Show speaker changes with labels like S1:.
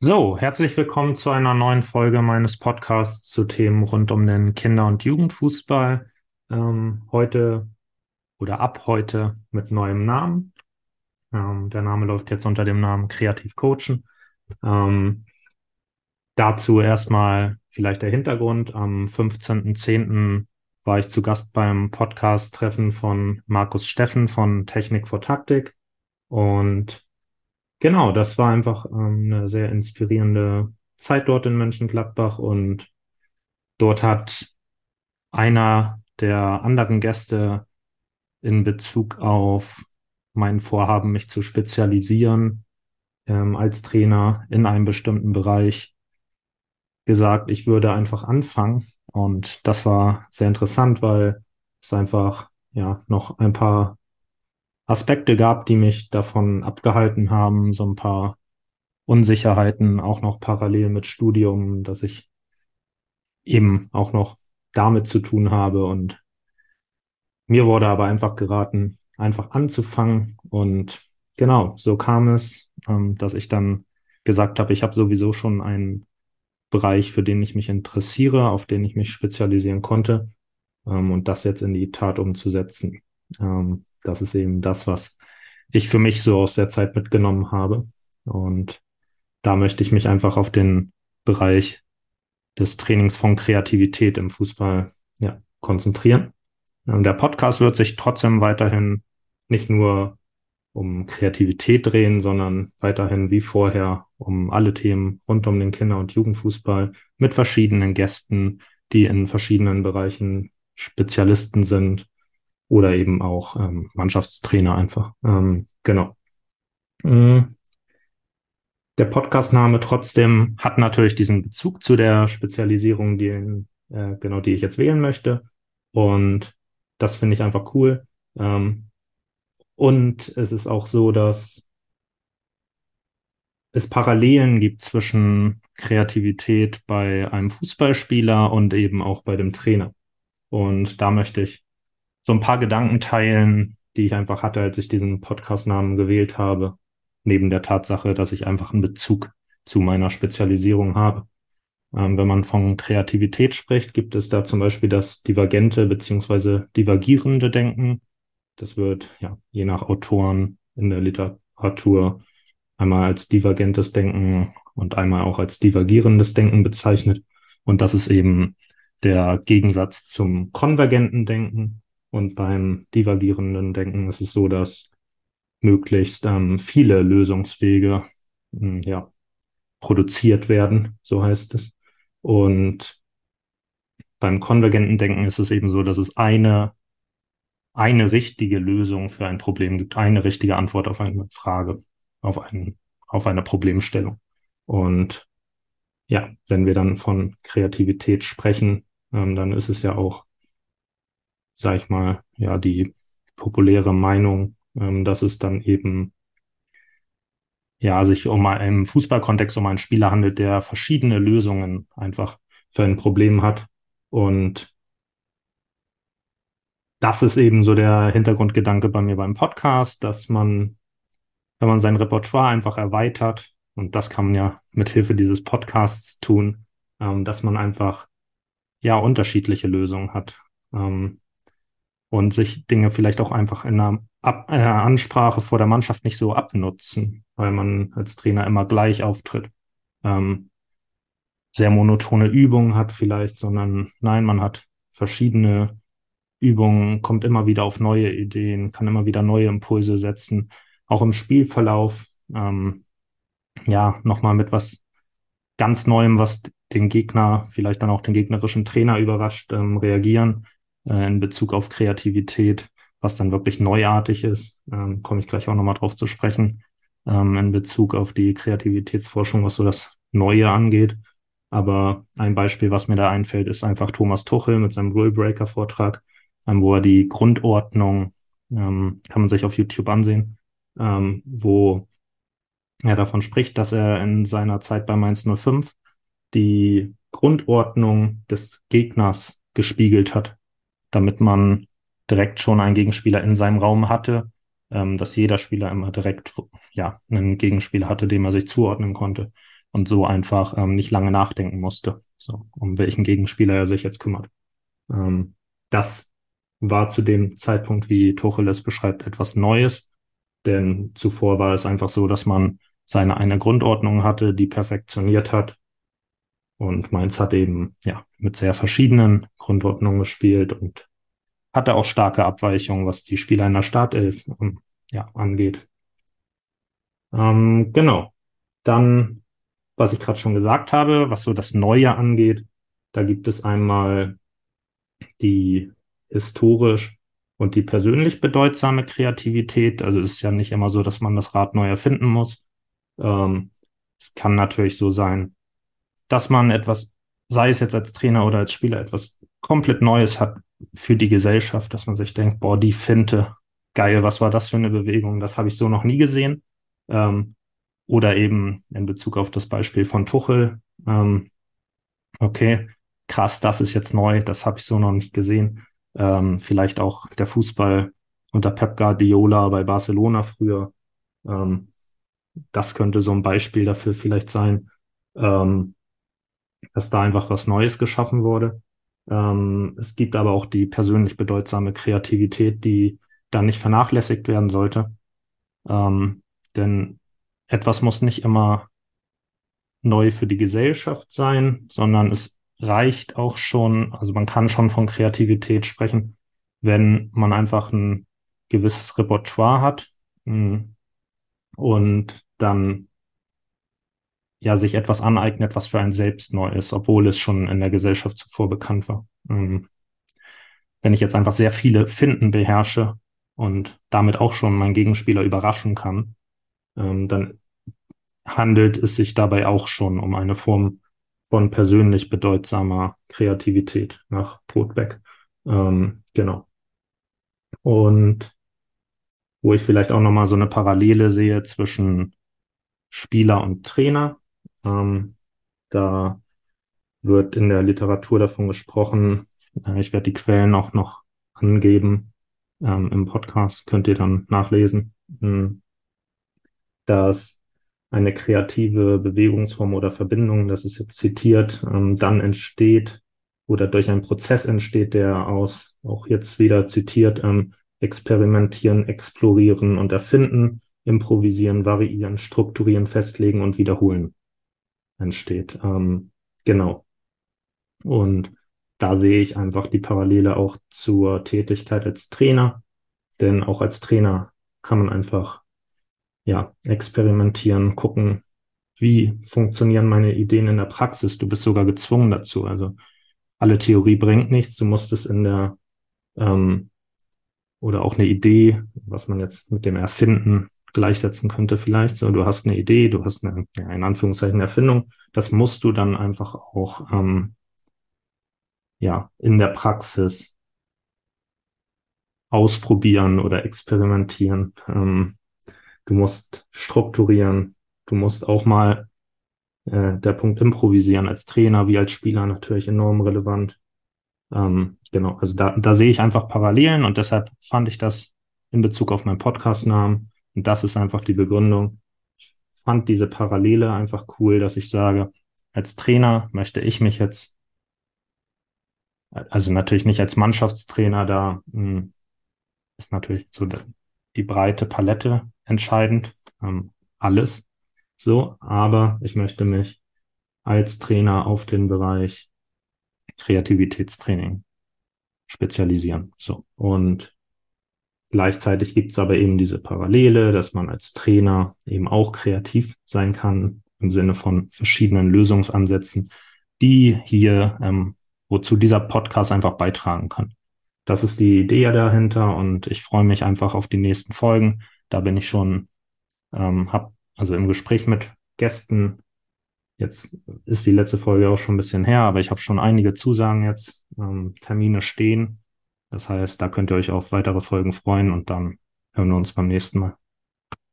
S1: So, herzlich willkommen zu einer neuen Folge meines Podcasts zu Themen rund um den Kinder- und Jugendfußball. Ähm, heute oder ab heute mit neuem Namen. Ähm, der Name läuft jetzt unter dem Namen Kreativ Coachen. Ähm, dazu erstmal vielleicht der Hintergrund. Am 15.10. war ich zu Gast beim Podcast-Treffen von Markus Steffen von Technik vor Taktik. Und Genau, das war einfach ähm, eine sehr inspirierende Zeit dort in Mönchengladbach und dort hat einer der anderen Gäste in Bezug auf mein Vorhaben, mich zu spezialisieren ähm, als Trainer in einem bestimmten Bereich gesagt, ich würde einfach anfangen. Und das war sehr interessant, weil es einfach ja noch ein paar Aspekte gab, die mich davon abgehalten haben, so ein paar Unsicherheiten, auch noch parallel mit Studium, dass ich eben auch noch damit zu tun habe. Und mir wurde aber einfach geraten, einfach anzufangen. Und genau, so kam es, ähm, dass ich dann gesagt habe, ich habe sowieso schon einen Bereich, für den ich mich interessiere, auf den ich mich spezialisieren konnte, ähm, und das jetzt in die Tat umzusetzen. Ähm, das ist eben das, was ich für mich so aus der Zeit mitgenommen habe. Und da möchte ich mich einfach auf den Bereich des Trainings von Kreativität im Fußball ja, konzentrieren. Und der Podcast wird sich trotzdem weiterhin nicht nur um Kreativität drehen, sondern weiterhin wie vorher um alle Themen rund um den Kinder- und Jugendfußball mit verschiedenen Gästen, die in verschiedenen Bereichen Spezialisten sind oder eben auch ähm, Mannschaftstrainer einfach. Ähm, genau. Mhm. Der Podcastname trotzdem hat natürlich diesen Bezug zu der Spezialisierung, die, äh, genau die ich jetzt wählen möchte. Und das finde ich einfach cool. Ähm, und es ist auch so, dass es Parallelen gibt zwischen Kreativität bei einem Fußballspieler und eben auch bei dem Trainer. Und da möchte ich so ein paar Gedanken teilen, die ich einfach hatte, als ich diesen Podcast-Namen gewählt habe, neben der Tatsache, dass ich einfach einen Bezug zu meiner Spezialisierung habe. Ähm, wenn man von Kreativität spricht, gibt es da zum Beispiel das divergente beziehungsweise divergierende Denken. Das wird ja je nach Autoren in der Literatur einmal als divergentes Denken und einmal auch als divergierendes Denken bezeichnet. Und das ist eben der Gegensatz zum konvergenten Denken. Und beim divergierenden Denken ist es so, dass möglichst ähm, viele Lösungswege mh, hm, ja, produziert werden, so heißt es. Und beim konvergenten Denken ist es eben so, dass es eine, eine richtige Lösung für ein Problem gibt, eine richtige Antwort auf eine Frage, auf, einen, auf eine Problemstellung. Und ja, wenn wir dann von Kreativität sprechen, ähm, dann ist es ja auch sag ich mal, ja, die populäre Meinung, ähm, dass es dann eben ja sich um einen Fußballkontext um einen Spieler handelt, der verschiedene Lösungen einfach für ein Problem hat. Und das ist eben so der Hintergrundgedanke bei mir beim Podcast, dass man, wenn man sein Repertoire einfach erweitert, und das kann man ja mit Hilfe dieses Podcasts tun, ähm, dass man einfach ja unterschiedliche Lösungen hat. Ähm, und sich Dinge vielleicht auch einfach in einer Ab äh, Ansprache vor der Mannschaft nicht so abnutzen, weil man als Trainer immer gleich auftritt. Ähm, sehr monotone Übungen hat vielleicht, sondern nein, man hat verschiedene Übungen, kommt immer wieder auf neue Ideen, kann immer wieder neue Impulse setzen, auch im Spielverlauf, ähm, ja, nochmal mit was ganz Neuem, was den Gegner, vielleicht dann auch den gegnerischen Trainer überrascht, ähm, reagieren äh, in Bezug auf Kreativität, was dann wirklich neuartig ist. Ähm, Komme ich gleich auch nochmal drauf zu sprechen, ähm, in Bezug auf die Kreativitätsforschung, was so das Neue angeht. Aber ein Beispiel, was mir da einfällt, ist einfach Thomas Tuchel mit seinem Rule Breaker Vortrag, ähm, wo er die Grundordnung, ähm, kann man sich auf YouTube ansehen, ähm, wo er davon spricht, dass er in seiner Zeit bei Mainz 05 die Grundordnung des Gegners gespiegelt hat damit man direkt schon einen Gegenspieler in seinem Raum hatte, ähm, dass jeder Spieler immer direkt ja einen Gegenspieler hatte, dem er sich zuordnen konnte. und so einfach ähm, nicht lange nachdenken musste, so, um welchen Gegenspieler er sich jetzt kümmert. Ähm, das war zu dem Zeitpunkt, wie Tuchel es beschreibt, etwas Neues, denn zuvor war es einfach so, dass man seine eine Grundordnung hatte, die perfektioniert hat. Und Mainz hat eben ja mit sehr verschiedenen Grundordnungen gespielt und hatte auch starke Abweichungen, was die Spieler in der Startelf ähm, ja, angeht. Ähm, genau. Dann, was ich gerade schon gesagt habe, was so das Neue angeht, da gibt es einmal die historisch und die persönlich bedeutsame Kreativität. Also es ist ja nicht immer so, dass man das Rad neu erfinden muss. Ähm, es kann natürlich so sein, dass man etwas, sei es jetzt als Trainer oder als Spieler, etwas komplett Neues hat für die Gesellschaft, dass man sich denkt, boah, die Finte, geil, was war das für eine Bewegung? Das habe ich so noch nie gesehen. Ähm, oder eben in Bezug auf das Beispiel von Tuchel. Ähm, okay, krass, das ist jetzt neu, das habe ich so noch nicht gesehen. Ähm, vielleicht auch der Fußball unter Pep Guardiola bei Barcelona früher. Ähm, das könnte so ein Beispiel dafür vielleicht sein, ähm, dass da einfach was Neues geschaffen wurde. Ähm, es gibt aber auch die persönlich bedeutsame Kreativität, die dann nicht vernachlässigt werden sollte. Ähm, denn etwas muss nicht immer neu für die Gesellschaft sein, sondern es reicht auch schon, also man kann schon von Kreativität sprechen, wenn man einfach ein gewisses Repertoire hat hm, und dann ja sich etwas aneignet, was für einen selbst neu ist, obwohl es schon in der Gesellschaft zuvor bekannt war. Hm. Wenn ich jetzt einfach sehr viele Finden beherrsche und damit auch schon meinen Gegenspieler überraschen kann, ähm, dann handelt es sich dabei auch schon um eine Form von persönlich bedeutsamer Kreativität nach Brotbeck. Ähm, genau. Und wo ich vielleicht auch nochmal so eine Parallele sehe zwischen Spieler und Trainer. Ähm, da wird in der Literatur davon gesprochen. Äh, ich werde die Quellen auch noch angeben ähm, im Podcast, könnt ihr dann nachlesen, hm. dass eine kreative Bewegungsform oder Verbindung, das ist jetzt zitiert, ähm, dann entsteht oder durch einen Prozess entsteht, der aus, auch jetzt wieder zitiert, ähm, experimentieren, explorieren und erfinden, improvisieren, variieren, strukturieren, festlegen und wiederholen entsteht. Ähm, genau. Und da sehe ich einfach die Parallele auch zur Tätigkeit als Trainer, denn auch als Trainer kann man einfach ja, experimentieren, gucken, wie funktionieren meine Ideen in der Praxis. Du bist sogar gezwungen dazu. Also alle Theorie bringt nichts. Du musst es in der ähm, oder auch eine Idee, was man jetzt mit dem Erfinden gleichsetzen könnte vielleicht. So, du hast eine Idee, du hast eine, ja, in Anführungszeichen Erfindung. Das musst du dann einfach auch ähm, ja in der Praxis ausprobieren oder experimentieren. Ähm, Du musst strukturieren. Du musst auch mal äh, der Punkt improvisieren als Trainer wie als Spieler natürlich enorm relevant. Ähm, genau, also da, da sehe ich einfach Parallelen und deshalb fand ich das in Bezug auf meinen Podcast-Namen und das ist einfach die Begründung. Ich fand diese Parallele einfach cool, dass ich sage, als Trainer möchte ich mich jetzt, also natürlich nicht als Mannschaftstrainer, da hm, ist natürlich so die breite Palette entscheidend, ähm, alles so, aber ich möchte mich als Trainer auf den Bereich Kreativitätstraining spezialisieren. So. Und gleichzeitig gibt es aber eben diese Parallele, dass man als Trainer eben auch kreativ sein kann im Sinne von verschiedenen Lösungsansätzen, die hier, ähm, wozu dieser Podcast einfach beitragen kann. Das ist die Idee dahinter und ich freue mich einfach auf die nächsten Folgen. Da bin ich schon, ähm, hab also im Gespräch mit Gästen. Jetzt ist die letzte Folge auch schon ein bisschen her, aber ich habe schon einige Zusagen jetzt, ähm, Termine stehen. Das heißt, da könnt ihr euch auf weitere Folgen freuen und dann hören wir uns beim nächsten Mal.